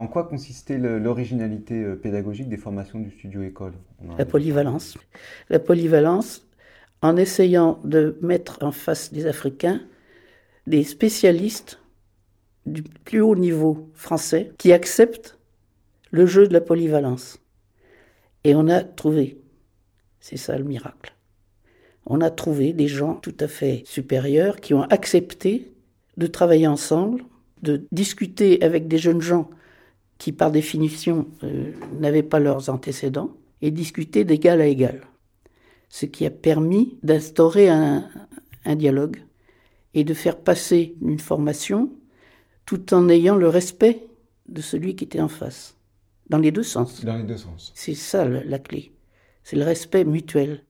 En quoi consistait l'originalité euh, pédagogique des formations du studio école? La polyvalence. La polyvalence, en essayant de mettre en face des Africains des spécialistes du plus haut niveau français qui acceptent le jeu de la polyvalence. Et on a trouvé, c'est ça le miracle, on a trouvé des gens tout à fait supérieurs qui ont accepté de travailler ensemble, de discuter avec des jeunes gens qui par définition euh, n'avaient pas leurs antécédents, et discuter d'égal à égal. Ce qui a permis d'instaurer un, un dialogue et de faire passer une formation tout en ayant le respect de celui qui était en face. Dans les deux sens. Dans les deux sens. C'est ça la clé. C'est le respect mutuel.